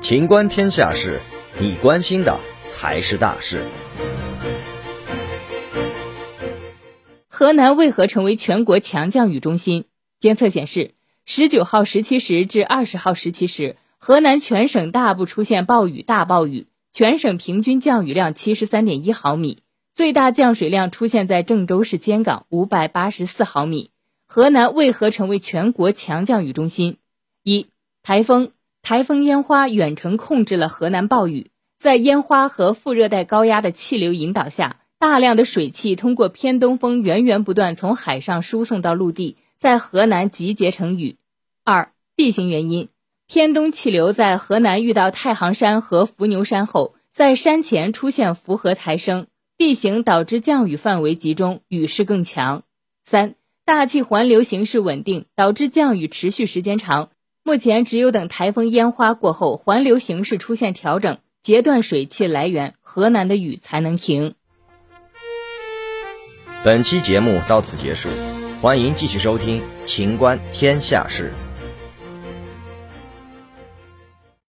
情观天下事，你关心的才是大事。河南为何成为全国强降雨中心？监测显示，十九号十七时至二十号十七时，河南全省大部出现暴雨大暴雨，全省平均降雨量七十三点一毫米，最大降水量出现在郑州市尖岗五百八十四毫米。河南为何成为全国强降雨中心？一、台风。台风烟花远程控制了河南暴雨，在烟花和副热带高压的气流引导下，大量的水汽通过偏东风源源不断从海上输送到陆地，在河南集结成雨。二、地形原因，偏东气流在河南遇到太行山和伏牛山后，在山前出现伏河抬升，地形导致降雨范围集中，雨势更强。三、大气环流形势稳定，导致降雨持续时间长。目前只有等台风烟花过后，环流形势出现调整，截断水汽来源，河南的雨才能停。本期节目到此结束，欢迎继续收听《秦观天下事》。